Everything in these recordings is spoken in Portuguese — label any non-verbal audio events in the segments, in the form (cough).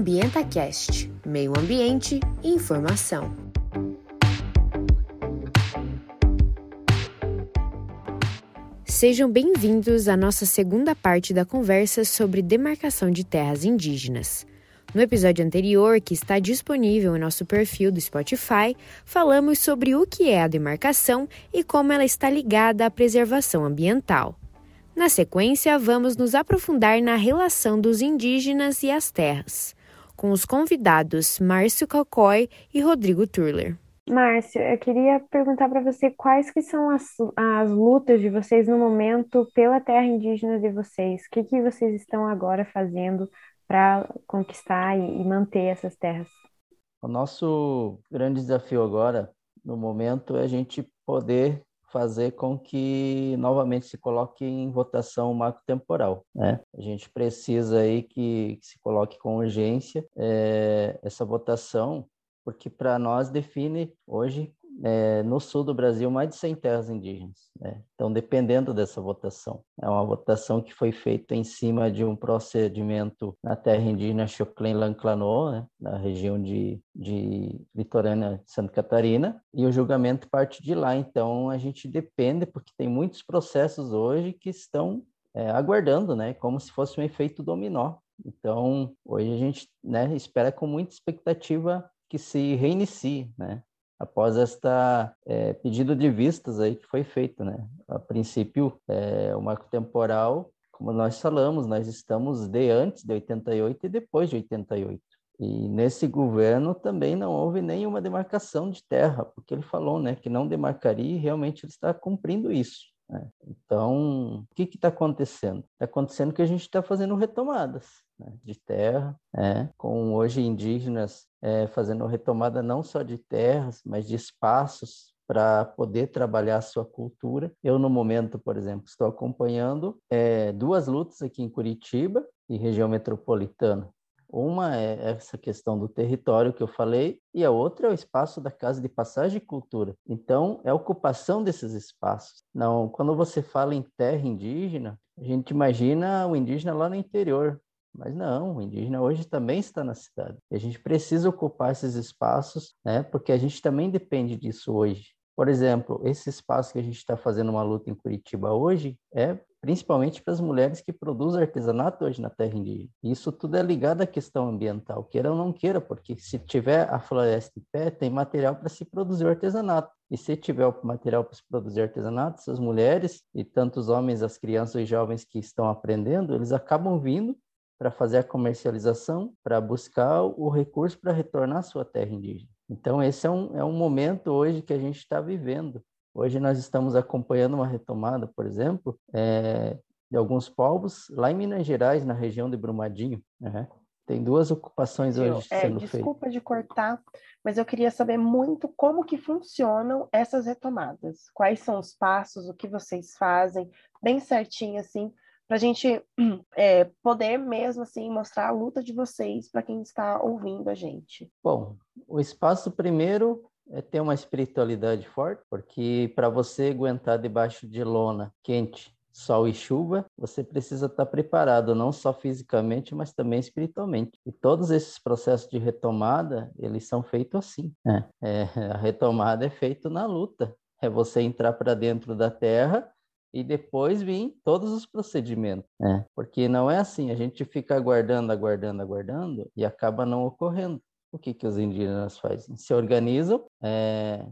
AmbientaCast Meio Ambiente e Informação. Sejam bem-vindos à nossa segunda parte da conversa sobre demarcação de terras indígenas. No episódio anterior, que está disponível em nosso perfil do Spotify, falamos sobre o que é a demarcação e como ela está ligada à preservação ambiental. Na sequência, vamos nos aprofundar na relação dos indígenas e as terras, com os convidados Márcio Calcói e Rodrigo Turler. Márcio, eu queria perguntar para você quais que são as, as lutas de vocês no momento pela terra indígena de vocês. O que, que vocês estão agora fazendo para conquistar e, e manter essas terras? O nosso grande desafio agora, no momento, é a gente poder fazer com que novamente se coloque em votação o marco temporal. Né? A gente precisa aí que, que se coloque com urgência é, essa votação, porque para nós define hoje é, no sul do Brasil mais de 100 terras indígenas. Né? Então, dependendo dessa votação, é uma votação que foi feita em cima de um procedimento na terra indígena Choclen-Lanclanô, né? na região de, de litorânea de Santa Catarina, e o julgamento parte de lá. Então, a gente depende, porque tem muitos processos hoje que estão é, aguardando, né? como se fosse um efeito dominó. Então, hoje a gente né, espera com muita expectativa que se reinicie, né? Após esta é, pedido de vistas aí que foi feito, né? A princípio, é, o marco temporal, como nós falamos, nós estamos de antes de 88 e depois de 88. E nesse governo também não houve nenhuma demarcação de terra, porque ele falou, né, que não demarcaria e realmente ele está cumprindo isso. Né? Então, o que está acontecendo? Está acontecendo que a gente está fazendo retomadas né, de terra, né, com hoje indígenas é, fazendo retomada não só de terras, mas de espaços para poder trabalhar a sua cultura. Eu, no momento, por exemplo, estou acompanhando é, duas lutas aqui em Curitiba e região metropolitana. Uma é essa questão do território que eu falei, e a outra é o espaço da Casa de Passagem e Cultura. Então, é a ocupação desses espaços. Não, quando você fala em terra indígena, a gente imagina o indígena lá no interior, mas não, o indígena hoje também está na cidade. E a gente precisa ocupar esses espaços, né? Porque a gente também depende disso hoje. Por exemplo, esse espaço que a gente está fazendo uma luta em Curitiba hoje é principalmente para as mulheres que produzem artesanato hoje na terra indígena. Isso tudo é ligado à questão ambiental, queira ou não queira, porque se tiver a floresta em pé, tem material para se produzir o artesanato. E se tiver o material para se produzir artesanato, essas mulheres e tantos homens, as crianças e jovens que estão aprendendo, eles acabam vindo para fazer a comercialização, para buscar o recurso para retornar à sua terra indígena. Então, esse é um, é um momento hoje que a gente está vivendo. Hoje nós estamos acompanhando uma retomada, por exemplo, é, de alguns povos lá em Minas Gerais, na região de Brumadinho. Né? Tem duas ocupações hoje é, sendo feitas. Desculpa de cortar, mas eu queria saber muito como que funcionam essas retomadas. Quais são os passos, o que vocês fazem, bem certinho assim, para a gente (clears throat) é, poder mesmo assim mostrar a luta de vocês para quem está ouvindo a gente. Bom, o espaço primeiro é ter uma espiritualidade forte, porque para você aguentar debaixo de lona quente, sol e chuva, você precisa estar tá preparado, não só fisicamente, mas também espiritualmente. E todos esses processos de retomada, eles são feitos assim. Né? É, (laughs) a retomada é feita na luta. É você entrar para dentro da terra e depois vir todos os procedimentos, né? Porque não é assim, a gente fica aguardando, aguardando, aguardando e acaba não ocorrendo. O que, que os indígenas fazem? Se organizam, é,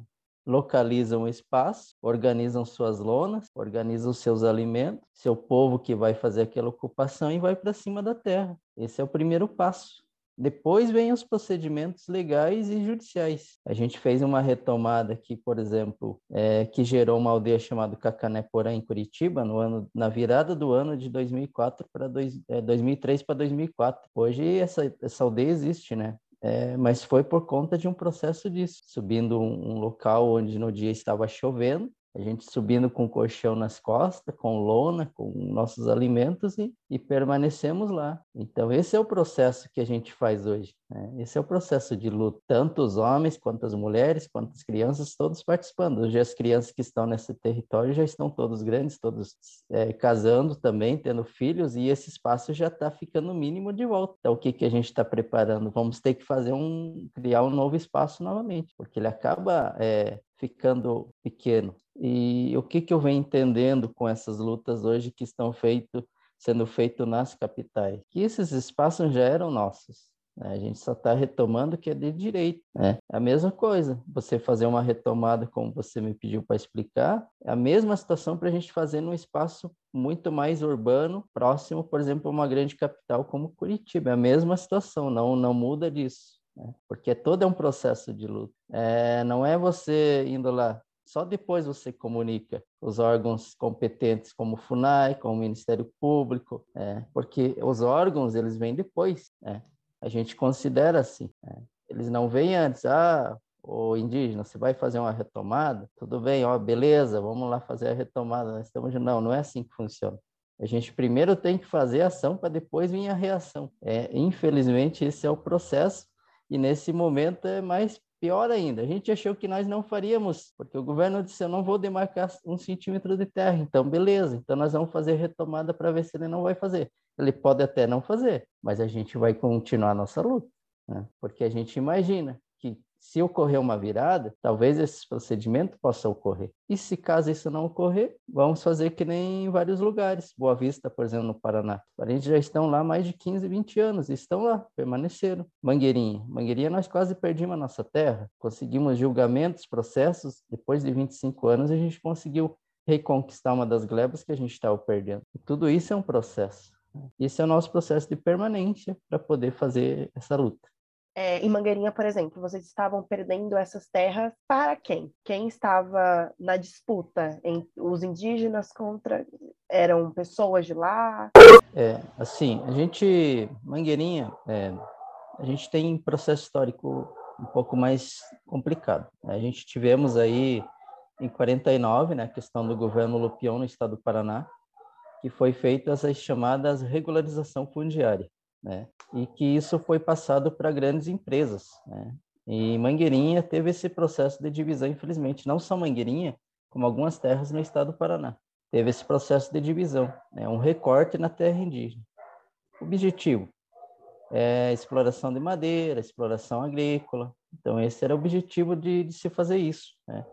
localizam o espaço, organizam suas lonas, organizam seus alimentos, seu povo que vai fazer aquela ocupação e vai para cima da terra. Esse é o primeiro passo. Depois vem os procedimentos legais e judiciais. A gente fez uma retomada aqui, por exemplo, é, que gerou uma aldeia chamada Cacané-Porã, em Curitiba, no ano, na virada do ano de 2004 para é, 2003 para 2004. Hoje essa, essa aldeia existe, né? É, mas foi por conta de um processo disso, subindo um, um local onde no dia estava chovendo, A gente subindo com colchão nas costas, com lona, com nossos alimentos e, e permanecemos lá. Então, esse é o processo que a gente faz hoje. Né? Esse é o processo de luta. Tanto os homens, quanto as mulheres, quanto as crianças, todos participando. Hoje, as crianças que estão nesse território já estão todos grandes, todos é, casando também, tendo filhos, e esse espaço já está ficando mínimo de volta. Então, o que, que a gente está preparando? Vamos ter que fazer um, criar um novo espaço novamente, porque ele acaba é, ficando pequeno. E o que, que eu venho entendendo com essas lutas hoje que estão feito, sendo feito nas capitais? Que esses espaços já eram nossos. Né? A gente só está retomando que é de direito. Né? É a mesma coisa, você fazer uma retomada, como você me pediu para explicar, é a mesma situação para a gente fazer num espaço muito mais urbano, próximo, por exemplo, a uma grande capital como Curitiba. É a mesma situação, não, não muda disso. Né? Porque todo é um processo de luta. É, não é você indo lá, só depois você comunica os órgãos competentes, como o FUNAI, como o Ministério Público, é, porque os órgãos eles vêm depois. É. A gente considera assim. É. Eles não vêm antes. Ah, o indígena, você vai fazer uma retomada? Tudo bem, ó, beleza, vamos lá fazer a retomada. Nós estamos não, não é assim que funciona. A gente primeiro tem que fazer a ação para depois vir a reação. É, infelizmente esse é o processo e nesse momento é mais Pior ainda, a gente achou que nós não faríamos, porque o governo disse: eu não vou demarcar um centímetro de terra. Então, beleza, então nós vamos fazer retomada para ver se ele não vai fazer. Ele pode até não fazer, mas a gente vai continuar a nossa luta, né? porque a gente imagina se ocorrer uma virada, talvez esse procedimento possa ocorrer. E se caso isso não ocorrer, vamos fazer que nem em vários lugares. Boa Vista, por exemplo, no Paraná. Os parentes já estão lá mais de 15, 20 anos, estão lá, permaneceram. Mangueirinha. Mangueirinha, nós quase perdimos a nossa terra. Conseguimos julgamentos, processos. Depois de 25 anos, a gente conseguiu reconquistar uma das glebas que a gente estava perdendo. E tudo isso é um processo. Esse é o nosso processo de permanência para poder fazer essa luta. É, em Mangueirinha, por exemplo, vocês estavam perdendo essas terras para quem? Quem estava na disputa? Os indígenas contra. Eram pessoas de lá? É, assim, a gente. Mangueirinha, é, a gente tem processo histórico um pouco mais complicado. Né? A gente tivemos aí em 49, né, a questão do governo Lupião no estado do Paraná, que foi feita as chamadas regularização fundiária né? E que isso foi passado para grandes empresas, né? E Mangueirinha teve esse processo de divisão, infelizmente, não só Mangueirinha, como algumas terras no estado do Paraná. Teve esse processo de divisão, né? um recorte na terra indígena. Objetivo é exploração de madeira, exploração agrícola. Então, esse era o objetivo de, de se fazer isso. Né?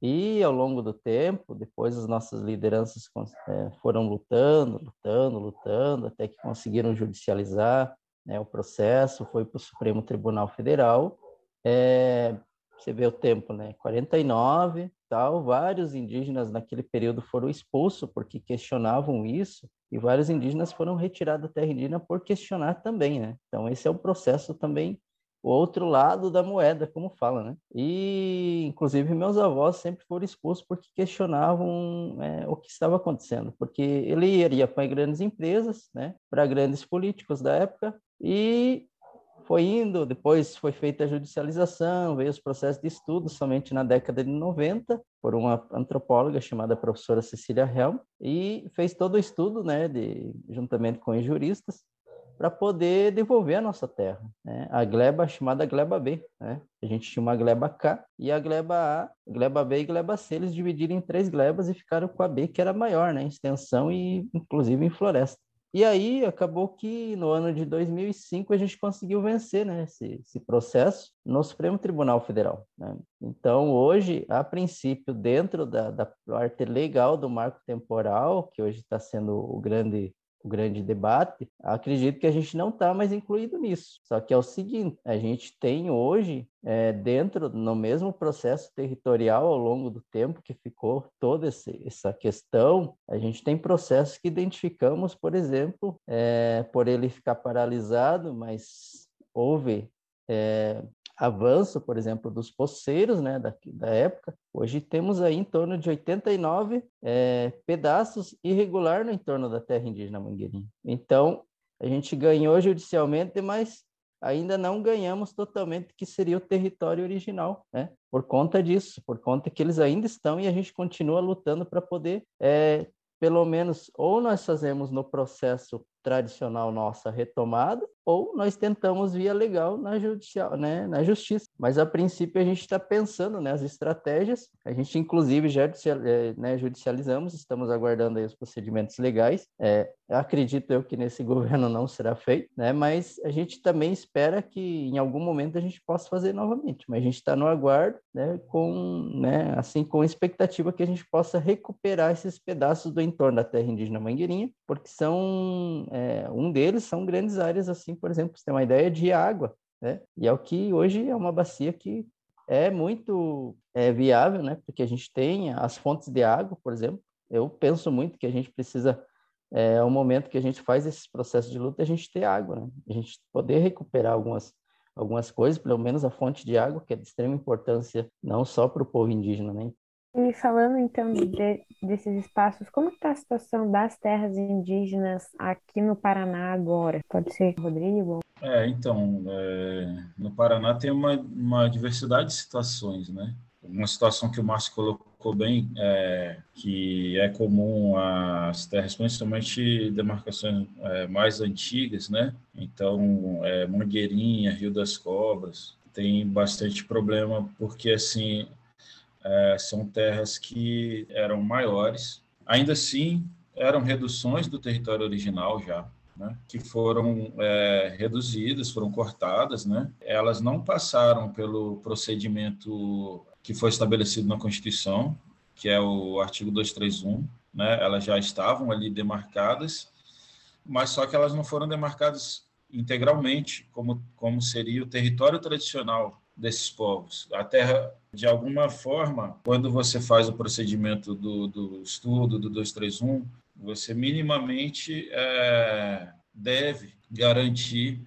E ao longo do tempo, depois as nossas lideranças é, foram lutando, lutando, lutando, até que conseguiram judicializar né, o processo, foi para o Supremo Tribunal Federal. É, você vê o tempo, né? 49, tal, vários indígenas naquele período foram expulsos porque questionavam isso, e vários indígenas foram retirados da terra indígena por questionar também, né? Então esse é um processo também o outro lado da moeda, como fala, né? E, inclusive, meus avós sempre foram expulsos porque questionavam é, o que estava acontecendo, porque ele iria para grandes empresas, né? Para grandes políticos da época e foi indo, depois foi feita a judicialização, veio os processos de estudo somente na década de 90 por uma antropóloga chamada professora Cecília Helm e fez todo o estudo, né, de juntamente com os juristas para poder devolver a nossa terra. Né? A gleba chamada gleba B. Né? A gente tinha uma gleba K e a gleba A, gleba B e gleba C, eles dividiram em três glebas e ficaram com a B, que era maior, né? em extensão e inclusive em floresta. E aí acabou que no ano de 2005 a gente conseguiu vencer né, esse, esse processo no Supremo Tribunal Federal. Né? Então, hoje, a princípio, dentro da, da parte legal do marco temporal, que hoje está sendo o grande grande debate, acredito que a gente não está mais incluído nisso. Só que é o seguinte, a gente tem hoje, é, dentro, no mesmo processo territorial ao longo do tempo que ficou toda esse, essa questão, a gente tem processos que identificamos, por exemplo, é, por ele ficar paralisado, mas houve é, avanço, por exemplo, dos poceiros né, da, da época, hoje temos aí em torno de 89 é, pedaços irregular no entorno da terra indígena Mangueirinha. Então, a gente ganhou judicialmente, mas ainda não ganhamos totalmente que seria o território original, né? Por conta disso, por conta que eles ainda estão e a gente continua lutando para poder, é, pelo menos, ou nós fazemos no processo tradicional nossa retomada, ou nós tentamos via legal na, judicial, né, na justiça. Mas a princípio a gente está pensando nas né, estratégias, a gente inclusive já é, né, judicializamos, estamos aguardando os procedimentos legais. É, acredito eu que nesse (laughs) governo não será feito, né, mas a gente também espera que em algum momento a gente possa fazer novamente. Mas a gente está no aguardo, né, com, né, assim, com expectativa que a gente possa recuperar esses pedaços do entorno da terra indígena Mangueirinha, porque são é, um deles são grandes áreas, assim, por exemplo, você tem uma ideia de água, né? E é o que hoje é uma bacia que é muito é, viável, né? Porque a gente tem as fontes de água, por exemplo. Eu penso muito que a gente precisa, é o momento que a gente faz esses processos de luta, a gente ter água, né? A gente poder recuperar algumas algumas coisas, pelo menos a fonte de água, que é de extrema importância não só para o povo indígena, né? E falando então de, desses espaços, como está a situação das terras indígenas aqui no Paraná agora? Pode ser, Rodrigo? É, então, é, no Paraná tem uma, uma diversidade de situações, né? Uma situação que o Márcio colocou bem, é, que é comum às terras, principalmente demarcações é, mais antigas, né? Então, é, Mangueirinha, Rio das Cobras, tem bastante problema, porque, assim, é, são terras que eram maiores, ainda assim eram reduções do território original já, né, que foram é, reduzidas, foram cortadas, né, elas não passaram pelo procedimento que foi estabelecido na Constituição, que é o artigo 231, né, elas já estavam ali demarcadas, mas só que elas não foram demarcadas integralmente, como, como seria o território tradicional desses povos. A terra, de alguma forma, quando você faz o procedimento do, do estudo do 231, você minimamente é, deve garantir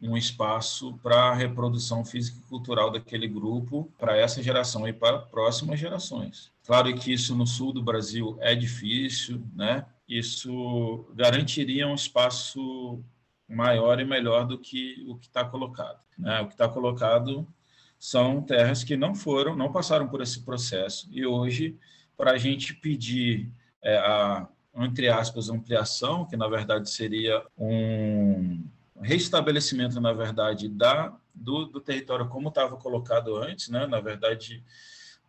um espaço para a reprodução física e cultural daquele grupo para essa geração e para próximas gerações. Claro que isso no sul do Brasil é difícil, né? Isso garantiria um espaço maior e melhor do que o que está colocado. Né? O que está colocado são terras que não foram, não passaram por esse processo. E hoje, para a gente pedir é, a, entre aspas, ampliação, que na verdade seria um restabelecimento, na verdade, da, do, do território como estava colocado antes, né? na verdade,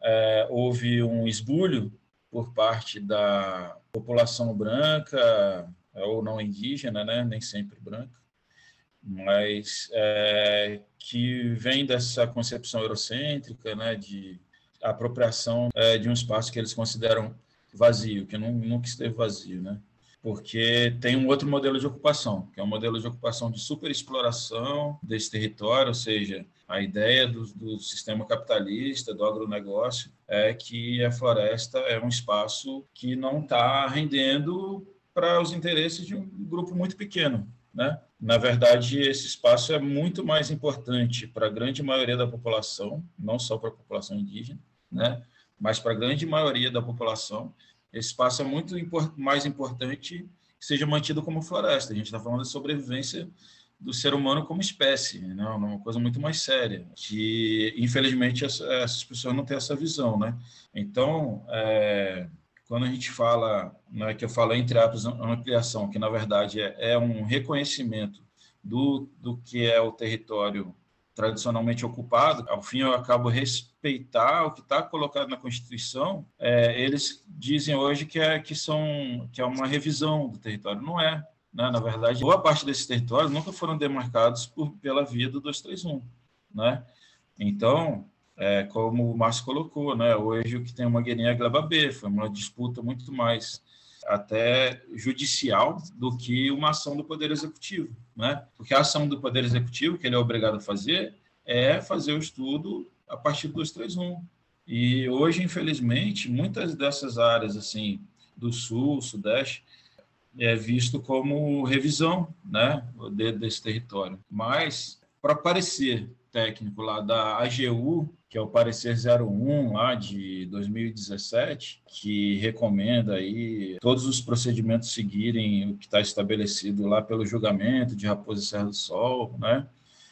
é, houve um esbulho por parte da população branca ou não indígena, né? nem sempre branca, mas é, que vem dessa concepção eurocêntrica, né, de apropriação é, de um espaço que eles consideram vazio, que não, nunca esteve vazio, né? Porque tem um outro modelo de ocupação, que é um modelo de ocupação de superexploração desse território, ou seja, a ideia do, do sistema capitalista, do agronegócio, é que a floresta é um espaço que não está rendendo para os interesses de um grupo muito pequeno, né? Na verdade, esse espaço é muito mais importante para a grande maioria da população, não só para a população indígena, né? mas para a grande maioria da população. Esse espaço é muito mais importante que seja mantido como floresta. A gente está falando da sobrevivência do ser humano como espécie, né? uma coisa muito mais séria, que infelizmente essas pessoas não têm essa visão. Né? Então, é, quando a gente fala, né, que eu falo entre aspas, ampliação, que na verdade é, é um reconhecimento do, do que é o território tradicionalmente ocupado, ao fim eu acabo respeitar o que está colocado na Constituição, é, eles dizem hoje que é, que, são, que é uma revisão do território. Não é. Né? Na verdade, boa parte desses territórios nunca foram demarcados por, pela via do 231. Né? Então, é, como o Márcio colocou, né? hoje o que tem uma guerrinha é Gleba B, foi uma disputa muito mais até judicial do que uma ação do Poder Executivo, né? Porque a ação do Poder Executivo, que ele é obrigado a fazer, é fazer o estudo a partir do 231. E hoje, infelizmente, muitas dessas áreas, assim, do Sul, Sudeste, é visto como revisão, né, desse território. Mas, para aparecer técnico lá da AGU, que é o parecer 01 lá de 2017, que recomenda aí todos os procedimentos seguirem o que está estabelecido lá pelo julgamento de Raposa e Serra do Sol, né?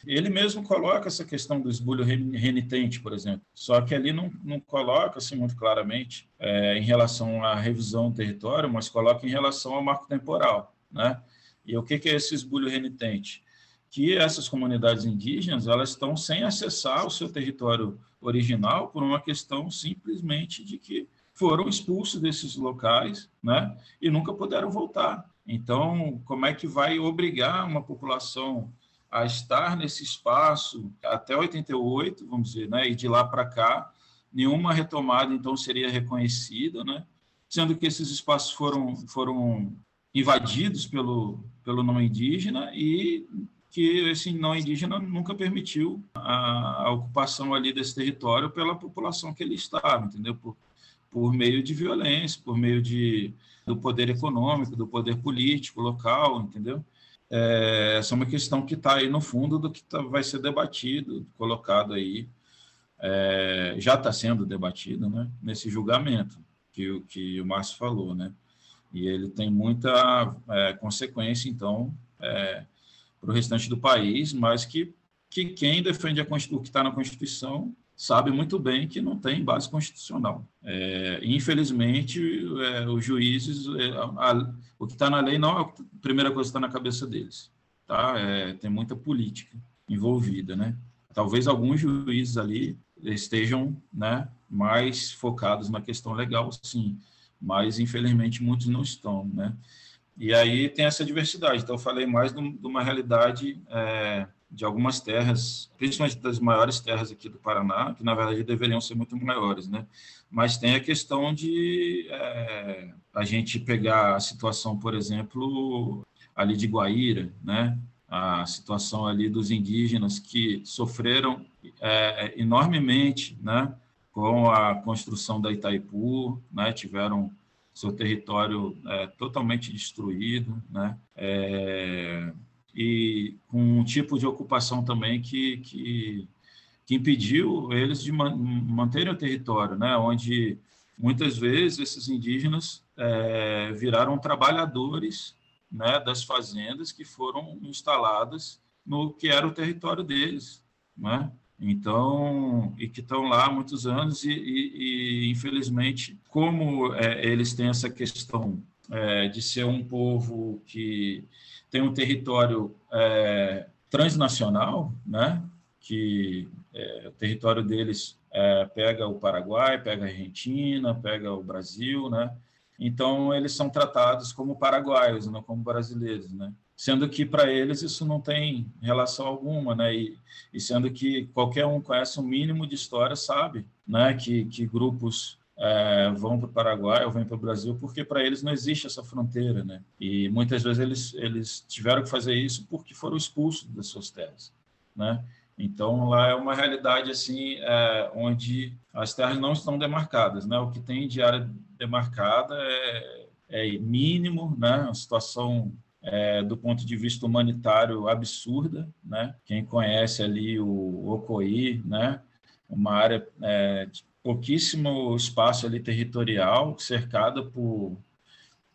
ele mesmo coloca essa questão do esbulho renitente, por exemplo, só que ali não, não coloca assim muito claramente é, em relação à revisão do território, mas coloca em relação ao marco temporal, né? E o que, que é esse esbulho renitente? Que essas comunidades indígenas elas estão sem acessar o seu território original por uma questão simplesmente de que foram expulsos desses locais, né? E nunca puderam voltar. Então, como é que vai obrigar uma população a estar nesse espaço até 88, vamos dizer, né? E de lá para cá, nenhuma retomada então seria reconhecida, né? Sendo que esses espaços foram foram invadidos pelo pelo não indígena e que esse não indígena nunca permitiu a, a ocupação ali desse território pela população que ele estava, entendeu? Por, por meio de violência, por meio de do poder econômico, do poder político local, entendeu? É, essa é uma questão que está aí no fundo do que tá, vai ser debatido, colocado aí, é, já está sendo debatido, né? Nesse julgamento que, que o Márcio falou, né? E ele tem muita é, consequência, então, é, para o restante do país, mas que, que quem defende o que está na Constituição sabe muito bem que não tem base constitucional. É, infelizmente, é, os juízes, é, a, o que está na lei não é a primeira coisa que está na cabeça deles. Tá? É, tem muita política envolvida. Né? Talvez alguns juízes ali estejam né, mais focados na questão legal, sim, mas infelizmente muitos não estão. Né? E aí tem essa diversidade. Então, eu falei mais de uma realidade é, de algumas terras, principalmente das maiores terras aqui do Paraná, que na verdade deveriam ser muito maiores, né? Mas tem a questão de é, a gente pegar a situação, por exemplo, ali de Guaíra, né? A situação ali dos indígenas que sofreram é, enormemente, né? Com a construção da Itaipu, né? Tiveram seu território é, totalmente destruído, né? É, e com um tipo de ocupação também que, que, que impediu eles de man, manterem o território, né? onde muitas vezes esses indígenas é, viraram trabalhadores né, das fazendas que foram instaladas no que era o território deles, né? Então, e que estão lá há muitos anos e, e, e infelizmente, como é, eles têm essa questão é, de ser um povo que tem um território é, transnacional, né? que é, o território deles é, pega o Paraguai, pega a Argentina, pega o Brasil, né? Então eles são tratados como paraguaios, não como brasileiros, né? Sendo que para eles isso não tem relação alguma, né? E, e sendo que qualquer um conhece um mínimo de história sabe, né? Que, que grupos é, vão para o Paraguai ou vêm para o Brasil, porque para eles não existe essa fronteira, né? E muitas vezes eles, eles tiveram que fazer isso porque foram expulsos das suas terras, né? Então lá é uma realidade assim, é, onde as terras não estão demarcadas, né? O que tem de área demarcada é, é mínimo, né? Situação é, do ponto de vista humanitário absurda, né? Quem conhece ali o Ocoí, né? Uma área é, pouquíssimo espaço ali territorial, cercada por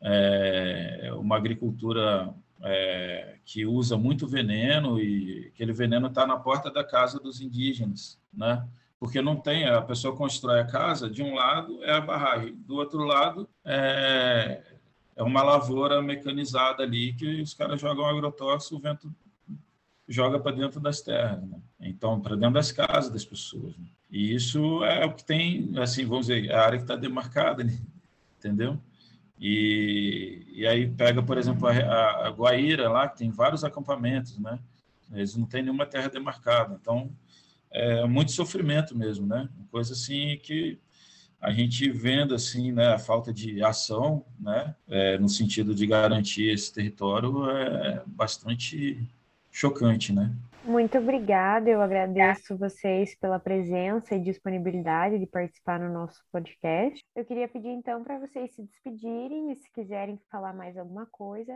é, uma agricultura é, que usa muito veneno e aquele veneno está na porta da casa dos indígenas, né? Porque não tem, a pessoa constrói a casa, de um lado é a barragem, do outro lado é, é uma lavoura mecanizada ali que os caras jogam agrotóxico, o vento joga para dentro das terras, né? então para dentro das casas das pessoas. Né? E isso é o que tem, assim, vamos dizer, a área que está demarcada, né? entendeu? E, e aí pega, por exemplo, a, a Guaíra lá, que tem vários acampamentos, né? Eles não têm nenhuma terra demarcada, então é muito sofrimento mesmo, né? Coisa assim que a gente vendo assim, né, a falta de ação, né, é, no sentido de garantir esse território é bastante chocante, né? Muito obrigada, eu agradeço vocês pela presença e disponibilidade de participar no nosso podcast. Eu queria pedir então para vocês se despedirem e se quiserem falar mais alguma coisa.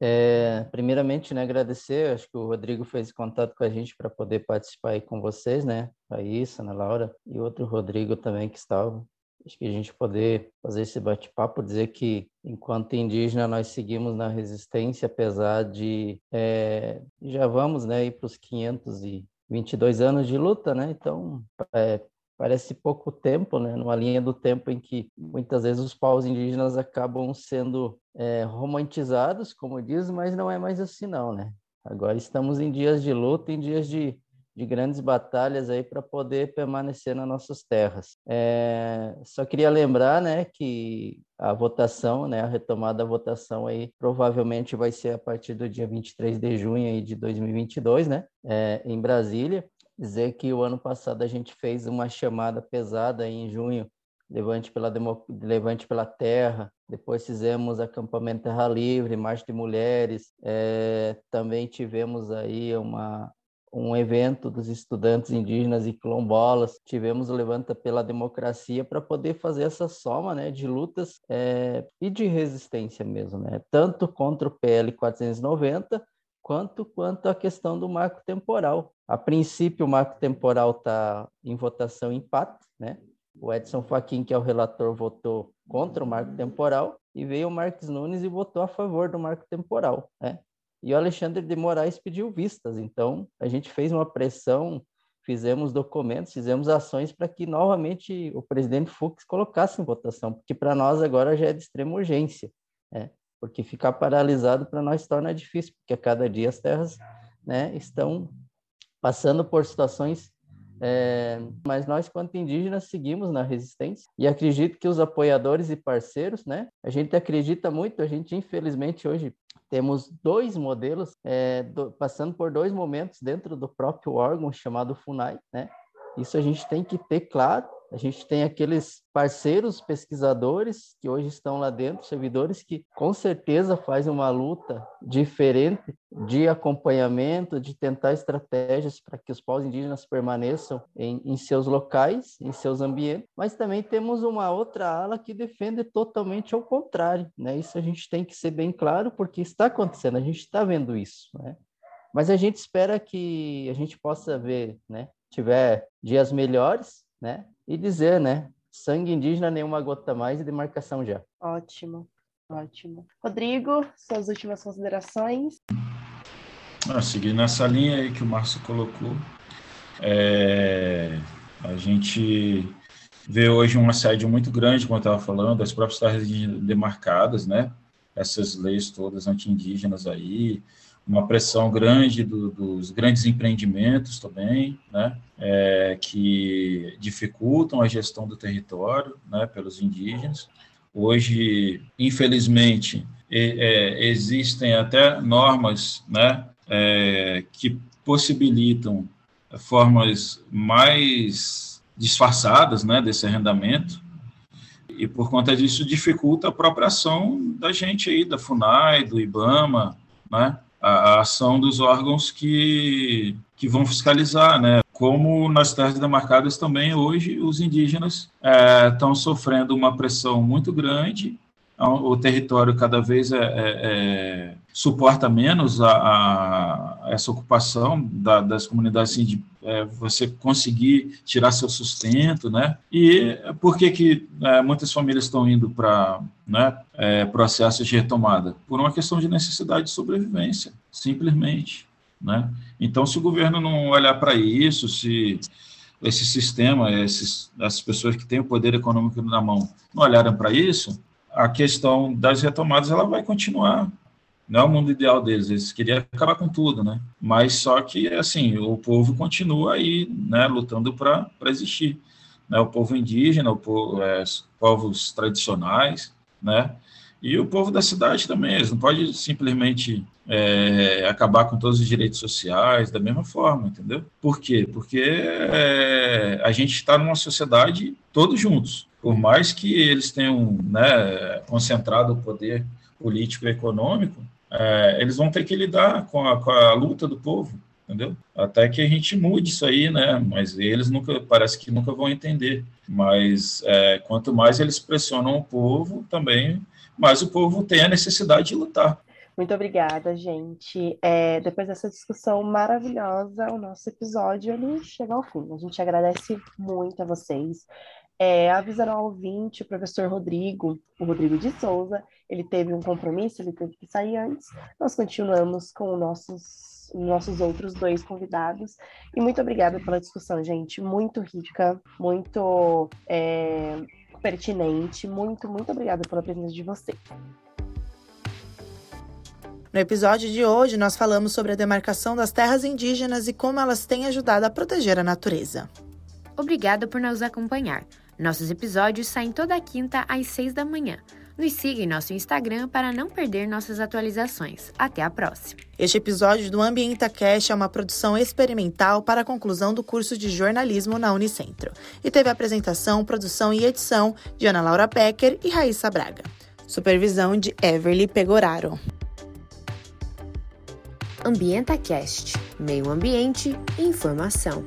É, primeiramente, né, agradecer, acho que o Rodrigo fez contato com a gente para poder participar aí com vocês, né, a Issa, a Laura e outro Rodrigo também que estava Acho que a gente poder fazer esse bate-papo, dizer que enquanto indígena nós seguimos na resistência, apesar de é, já vamos né, para os 522 anos de luta, né? Então é, parece pouco tempo, né? Numa linha do tempo em que muitas vezes os povos indígenas acabam sendo é, romantizados, como diz, mas não é mais assim não, né? Agora estamos em dias de luta, em dias de de grandes batalhas aí para poder permanecer nas nossas terras. É, só queria lembrar, né, que a votação, né, a retomada da votação aí provavelmente vai ser a partir do dia 23 de junho aí de 2022, né, é, em Brasília. Dizer que o ano passado a gente fez uma chamada pesada em junho Levante pela, Demo... Levante pela Terra, depois fizemos acampamento Terra Livre, Marcha de Mulheres, é, também tivemos aí uma, um evento dos estudantes indígenas e quilombolas. Tivemos o Levanta pela Democracia para poder fazer essa soma né, de lutas é, e de resistência mesmo, né? tanto contra o PL 490 quanto quanto a questão do marco temporal. A princípio, o marco temporal está em votação empate, né? O Edson Fachin, que é o relator, votou contra o marco temporal e veio o Marcos Nunes e votou a favor do marco temporal, né? e o Alexandre de Moraes pediu vistas. Então, a gente fez uma pressão, fizemos documentos, fizemos ações para que novamente o presidente Fux colocasse em votação, porque para nós agora já é de extrema urgência, né? Porque ficar paralisado para nós torna difícil, porque a cada dia as terras né, estão passando por situações é, mas nós, quanto indígenas, seguimos na resistência e acredito que os apoiadores e parceiros, né? A gente acredita muito, a gente infelizmente hoje temos dois modelos, é, do, passando por dois momentos dentro do próprio órgão chamado FUNAI, né? Isso a gente tem que ter claro a gente tem aqueles parceiros pesquisadores que hoje estão lá dentro, servidores que com certeza fazem uma luta diferente de acompanhamento, de tentar estratégias para que os povos indígenas permaneçam em, em seus locais, em seus ambientes. Mas também temos uma outra ala que defende totalmente ao contrário. Né? Isso a gente tem que ser bem claro, porque está acontecendo, a gente está vendo isso. Né? Mas a gente espera que a gente possa ver, né? tiver dias melhores, né? E dizer, né? Sangue indígena, nenhuma gota mais e demarcação já. Ótimo, ótimo. Rodrigo, suas últimas considerações? Ah, seguindo nessa linha aí que o Márcio colocou, é, a gente vê hoje um assédio muito grande, como eu estava falando, das próprias terras demarcadas, né? Essas leis todas anti-indígenas aí, uma pressão grande do, dos grandes empreendimentos também, né, é, que dificultam a gestão do território, né, pelos indígenas. Hoje, infelizmente, é, existem até normas, né, é, que possibilitam formas mais disfarçadas, né, desse arrendamento, e por conta disso dificulta a própria ação da gente aí, da FUNAI, do IBAMA, né, a, a ação dos órgãos que, que vão fiscalizar, né? Como nas terras demarcadas também hoje os indígenas estão é, sofrendo uma pressão muito grande o território cada vez é, é, é, suporta menos a, a essa ocupação da, das comunidades, de é, você conseguir tirar seu sustento, né? E por que que é, muitas famílias estão indo para né, é, processos de retomada? Por uma questão de necessidade de sobrevivência, simplesmente, né? Então, se o governo não olhar para isso, se esse sistema, esses, essas pessoas que têm o poder econômico na mão não olharem para isso, a questão das retomadas ela vai continuar. Não é o mundo ideal deles, eles queriam acabar com tudo, né? Mas só que, assim, o povo continua aí, né, lutando para existir. Né? O povo indígena, o povo, é, os povos tradicionais, né? E o povo da cidade também, eles não podem simplesmente é, acabar com todos os direitos sociais da mesma forma, entendeu? Por quê? Porque é, a gente está numa sociedade todos juntos por mais que eles tenham né, concentrado o poder político e econômico, é, eles vão ter que lidar com a, com a, luta do povo, entendeu? Até que a gente mude isso aí, né? Mas eles nunca, parece que nunca vão entender. Mas é, quanto mais eles pressionam o povo, também mais o povo tem a necessidade de lutar. Muito obrigada, gente. É, depois dessa discussão maravilhosa, o nosso episódio ele chega ao fim. A gente agradece muito a vocês é, avisaram ao ouvinte, o professor Rodrigo, o Rodrigo de Souza, ele teve um compromisso, ele teve que sair antes. Nós continuamos com nossos, nossos outros dois convidados. E muito obrigada pela discussão, gente. Muito rica, muito é, pertinente. Muito, muito obrigada pela presença de vocês. No episódio de hoje, nós falamos sobre a demarcação das terras indígenas e como elas têm ajudado a proteger a natureza. Obrigada por nos acompanhar. Nossos episódios saem toda quinta às seis da manhã. Nos siga em nosso Instagram para não perder nossas atualizações. Até a próxima. Este episódio do Ambienta Cash é uma produção experimental para a conclusão do curso de jornalismo na Unicentro e teve apresentação, produção e edição de Ana Laura Pecker e Raíssa Braga. Supervisão de Everly Pegoraro. Ambienta Cast, meio ambiente e informação.